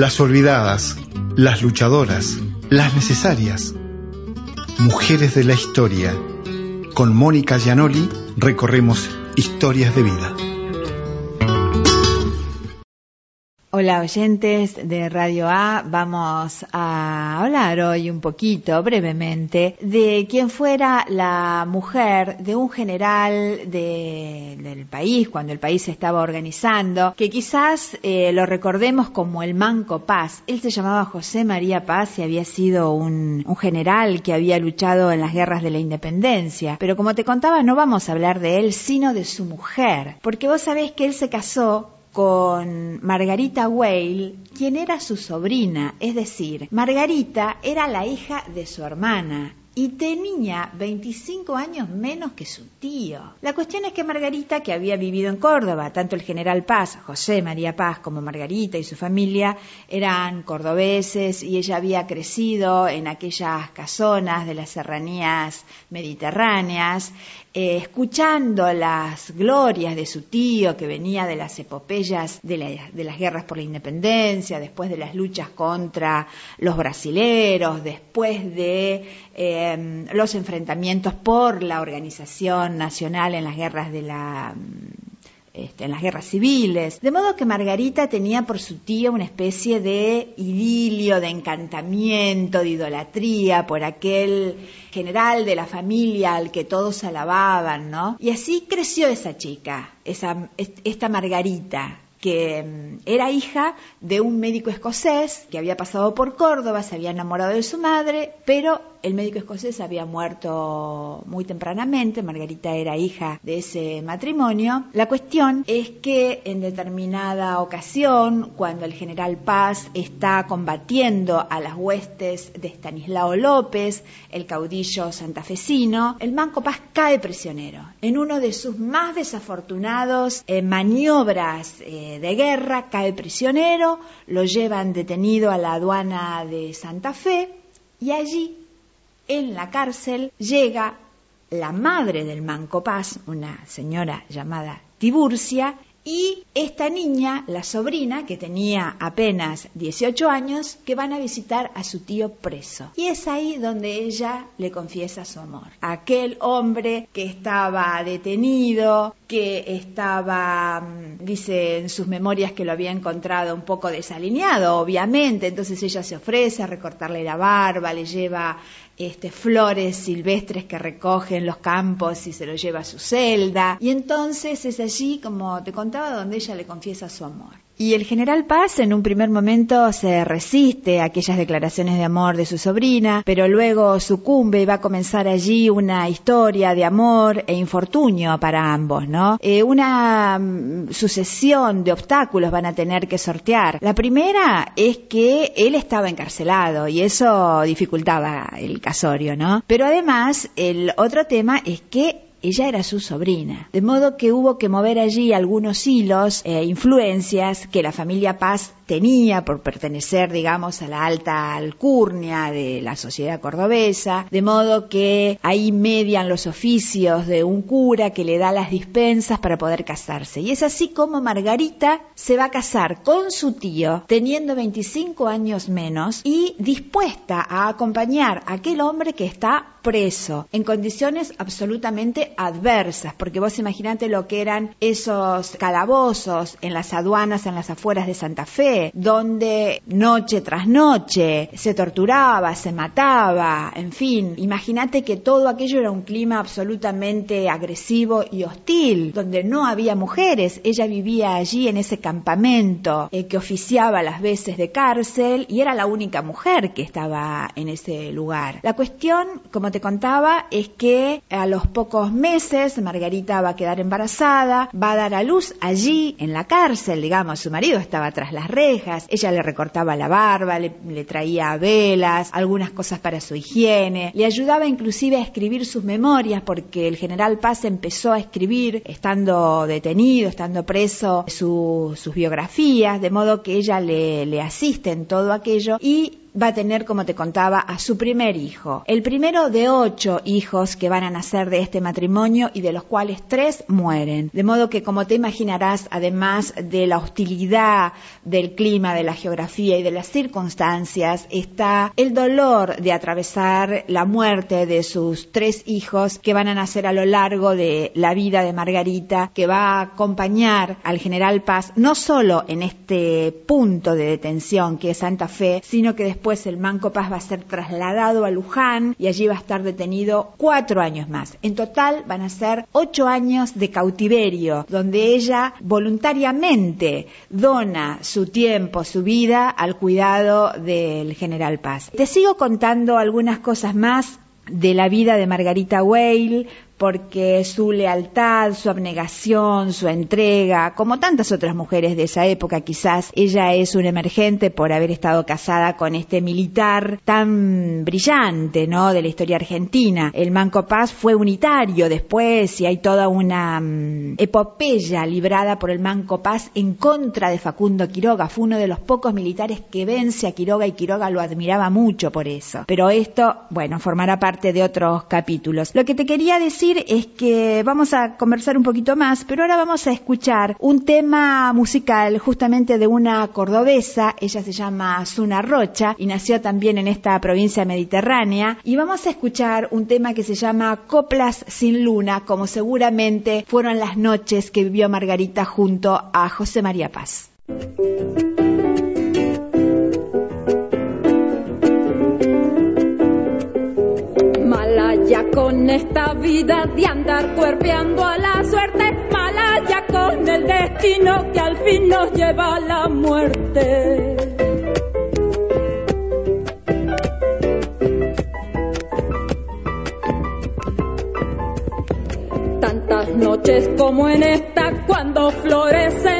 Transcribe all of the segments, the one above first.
Las olvidadas, las luchadoras, las necesarias. Mujeres de la historia. Con Mónica Gianoli recorremos historias de vida. Hola oyentes de Radio A, vamos a hablar hoy un poquito, brevemente, de quién fuera la mujer de un general del país, cuando el país se estaba organizando, que quizás eh, lo recordemos como el Manco Paz. Él se llamaba José María Paz y había sido un, un general que había luchado en las guerras de la independencia. Pero como te contaba, no vamos a hablar de él, sino de su mujer, porque vos sabés que él se casó con Margarita Weil, quien era su sobrina, es decir, Margarita era la hija de su hermana y tenía 25 años menos que su tío. La cuestión es que Margarita, que había vivido en Córdoba, tanto el general Paz, José María Paz, como Margarita y su familia eran cordobeses y ella había crecido en aquellas casonas de las serranías mediterráneas eh, escuchando las glorias de su tío que venía de las epopeyas de, las guerras por la independencia, después de las luchas contra los brasileros, después de em, los enfrentamientos por la organización nacional en las guerras de la este, en las guerras civiles. De modo que Margarita tenía por su tío una especie de idilio, de encantamiento, de idolatría por aquel general de la familia al que todos alababan, ¿no? Y así creció esa chica, esa, esta Margarita, que mm, era hija de un médico escocés que había pasado por Córdoba, se había enamorado de su madre, pero el médico escocés había muerto muy tempranamente, Margarita era hija de ese matrimonio. La cuestión es que en determinada ocasión, cuando el general Paz está combatiendo a las huestes de Estanislao López, el caudillo santafesino, el Manco Paz cae prisionero en uno de sus más desafortunados eh, maniobras eh, de guerra, cae prisionero, lo llevan detenido a la aduana de Santa Fe y allí en la cárcel llega la madre del Manco Paz, una señora llamada Tiburcia, y esta niña, la sobrina, que tenía apenas 18 años, que van a visitar a su tío preso. Y es ahí donde ella le confiesa su amor. Aquel hombre que estaba detenido, que estaba, mm, dice en sus memorias que lo había encontrado un poco desalineado, obviamente, entonces ella se ofrece a recortarle la barba, le lleva este, flores silvestres que recoge en los campos y se lo lleva a su celda. Y entonces es allí, como te contaba, donde ella le confiesa su amor. Y el general Paz en un primer momento se resiste a aquellas declaraciones de amor de su sobrina, pero luego sucumbe y va a comenzar allí una historia de amor e infortunio para ambos, ¿no? Eh, una mm, sucesión de obstáculos van a tener que sortear. La primera es que él estaba encarcelado y eso dificultaba el casorio, ¿no? Pero además el otro tema es que ella era su sobrina. De modo que hubo que mover allí algunos hilos e influencias que la familia Paz tenía por pertenecer, digamos, a la alta alcurnia de la sociedad cordobesa, de modo que ahí median los oficios de un cura que le da las dispensas para poder casarse. Y es así como Margarita se va a casar con su tío, teniendo 25 años menos y dispuesta a acompañar a aquel hombre que está preso en condiciones absolutamente adversas, porque vos imaginate lo que eran esos calabozos en las aduanas en las afueras de Santa Fe, donde noche tras noche se torturaba, se mataba, en fin, imagínate que todo aquello era un clima absolutamente agresivo y hostil, donde no había mujeres, ella vivía allí en ese campamento eh, que oficiaba las veces de cárcel y era la única mujer que estaba en ese lugar. La cuestión, como te contaba, es que a los pocos meses Margarita va a quedar embarazada, va a dar a luz allí en la cárcel, digamos, su marido estaba tras las redes, ella le recortaba la barba, le, traía velas, algunas cosas para su higiene, le ayudaba inclusive a escribir sus memorias porque el general Paz empezó a escribir estando detenido, estando preso, sus biografías, de modo que ella le, le asiste en todo aquello y va a tener, como te contaba, a su primer hijo. El primero de ocho hijos que van a nacer de este matrimonio y de los cuales tres mueren. De modo que, como te imaginarás, además de la hostilidad del clima, de la geografía y de las circunstancias, está el dolor de atravesar la muerte de sus tres hijos que van a nacer a lo largo de la vida de Margarita, que va a acompañar al general Paz no solo en este punto de detención que es Santa Fe, sino que después el Manco Paz va a ser trasladado a Luján y allí va a estar detenido cuatro años más. En total van a ser ocho años de cautiverio, donde ella voluntariamente dona su tiempo, su vida al cuidado del general Paz. Te sigo contando algunas cosas más de la vida de Margarita Weil, porque su lealtad, su abnegación, su entrega, como tantas otras mujeres de esa época, quizás ella es un emergente por haber estado casada con este militar tan brillante, ¿no? De la historia argentina. El Manco Paz fue unitario después y hay toda una mm, epopeya librada por el Manco Paz en contra de Facundo Quiroga. Fue uno de los pocos militares que vence a Quiroga y Quiroga lo admiraba mucho por eso. Pero esto, bueno, formará parte de otros capítulos. Lo que te quería decir es que vamos a conversar un poquito más, pero ahora vamos a escuchar un tema musical justamente de una cordobesa, ella se llama Zuna Rocha y nació también en esta provincia mediterránea, y vamos a escuchar un tema que se llama Coplas sin luna, como seguramente fueron las noches que vivió Margarita junto a José María Paz. Con esta vida de andar cuerpeando a la suerte, malaya con el destino que al fin nos lleva a la muerte. Tantas noches como en esta, cuando florecen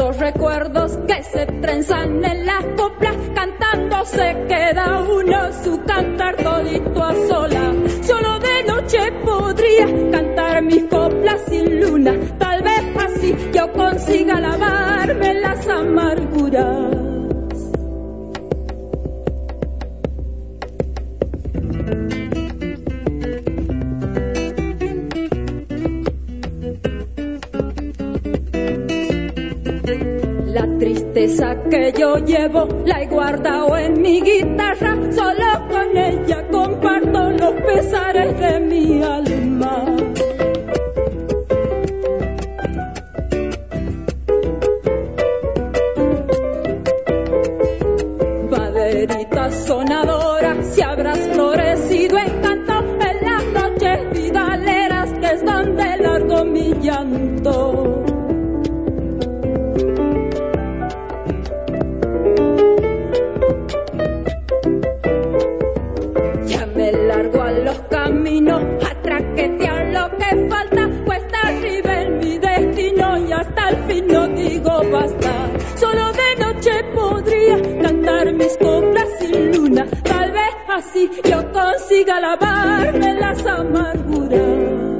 deshilachando recuerdos que se trenzan en las coplas, cantando se queda uno su cantar todito a sola. Solo de noche podría cantar mis coplas sin luna, tal vez así yo consiga lavarme las amarguras. Que yo llevo la he guardado en mi guitarra, solo con ella comparto los pesares de mi alma. yo consiga lavarme las amarguras.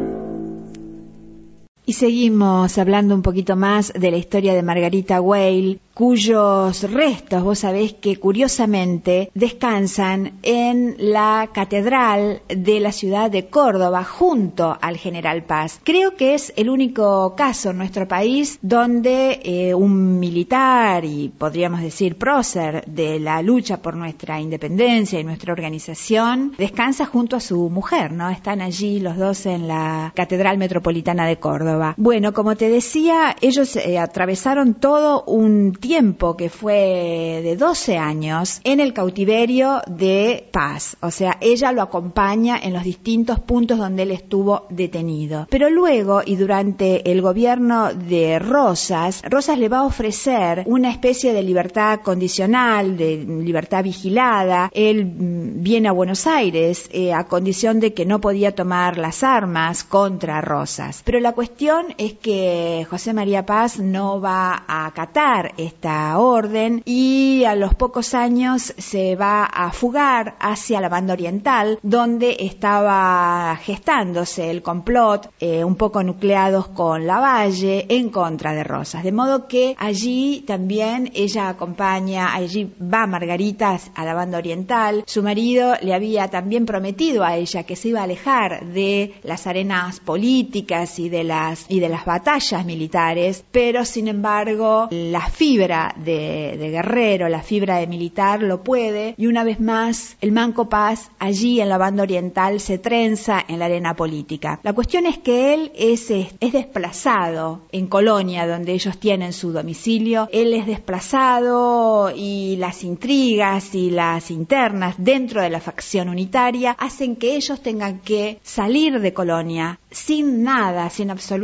Y seguimos hablando un poquito más de la historia de Margarita Weil, cuyos restos, vos sabés que curiosamente descansan en la catedral de la ciudad de Córdoba junto al General Paz. Creo que es el único caso en nuestro país donde eh, un militar y podríamos decir prócer de la lucha por nuestra independencia y nuestra organización descansa junto a su mujer, ¿no? Están allí los dos en la Catedral Metropolitana de Córdoba. Bueno, como te decía, ellos eh, atravesaron todo un tiempo que fue de 12 años en el cautiverio de Paz. O sea, ella lo acompaña en los distintos puntos donde él estuvo detenido. Pero luego y durante el gobierno de Rosas, Rosas le va a ofrecer una especie de libertad condicional, de libertad vigilada. Él mm, viene a Buenos Aires eh, a condición de que no podía tomar las armas contra Rosas. Pero la cuestión es que José María Paz no va a acatar esta orden y a los pocos años se va a fugar hacia la banda oriental, donde estaba gestándose el complot, eh, un poco nucleados con Lavalle, en contra de Rosas. De modo que allí también ella acompaña, allí va Margarita a la banda oriental. Su marido le había también prometido a ella que se iba a alejar de las arenas políticas y de y de las batallas militares, pero sin embargo la fibra de, de guerrero, la fibra de militar lo puede y una vez más el Manco Paz allí en la banda oriental se trenza en la arena política. La cuestión es que él es, es desplazado en Colonia, donde ellos tienen su domicilio, él es desplazado y las intrigas y las internas dentro de la facción unitaria hacen que ellos tengan que salir de Colonia sin nada, sin absolutamente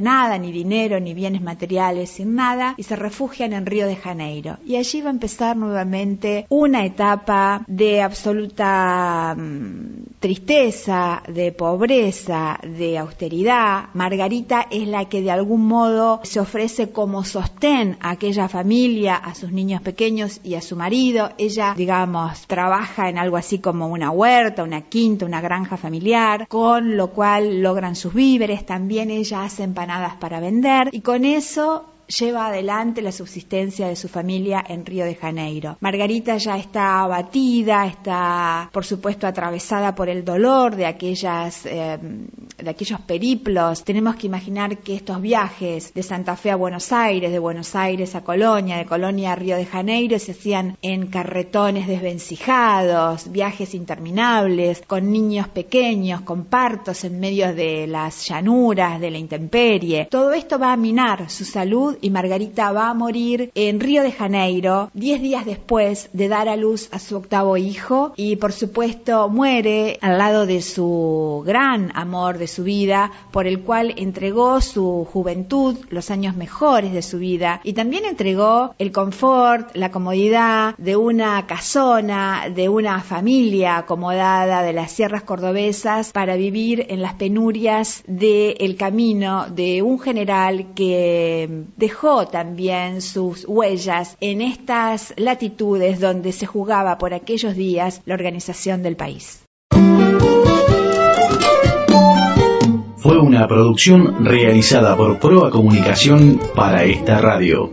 nada, ni dinero, ni bienes materiales, sin nada, y se refugian en Río de Janeiro. Y allí va a empezar nuevamente una etapa de absoluta mm, tristeza, de pobreza, de austeridad. Margarita es la que de algún modo se ofrece como sostén a aquella familia, a sus niños pequeños y a su marido. Ella, digamos, trabaja en algo así como una huerta, una quinta, una granja familiar, con lo cual logran sus víveres. También ella hace empanadas para vender y con eso lleva adelante la subsistencia de su familia en Río de Janeiro. Margarita ya está abatida, está por supuesto atravesada por el dolor de aquellas eh, de aquellos periplos. Tenemos que imaginar que estos viajes de Santa Fe a Buenos Aires, de Buenos Aires a Colonia, de Colonia a Río de Janeiro se hacían en carretones desvencijados, viajes interminables, con niños pequeños, con partos en medio de las llanuras, de la intemperie. Todo esto va a minar su salud y Margarita va a morir en Río de Janeiro, diez días después de dar a luz a su octavo hijo y por supuesto muere al lado de su gran amor de su vida, por el cual entregó su juventud, los años mejores de su vida y también entregó el confort, la comodidad de una casona, de una familia acomodada de las sierras cordobesas para vivir en las penurias del camino de un general que dejó también sus huellas en estas latitudes donde se jugaba por aquellos días la organización del país. Fue una producción realizada por Proa Comunicación para esta radio.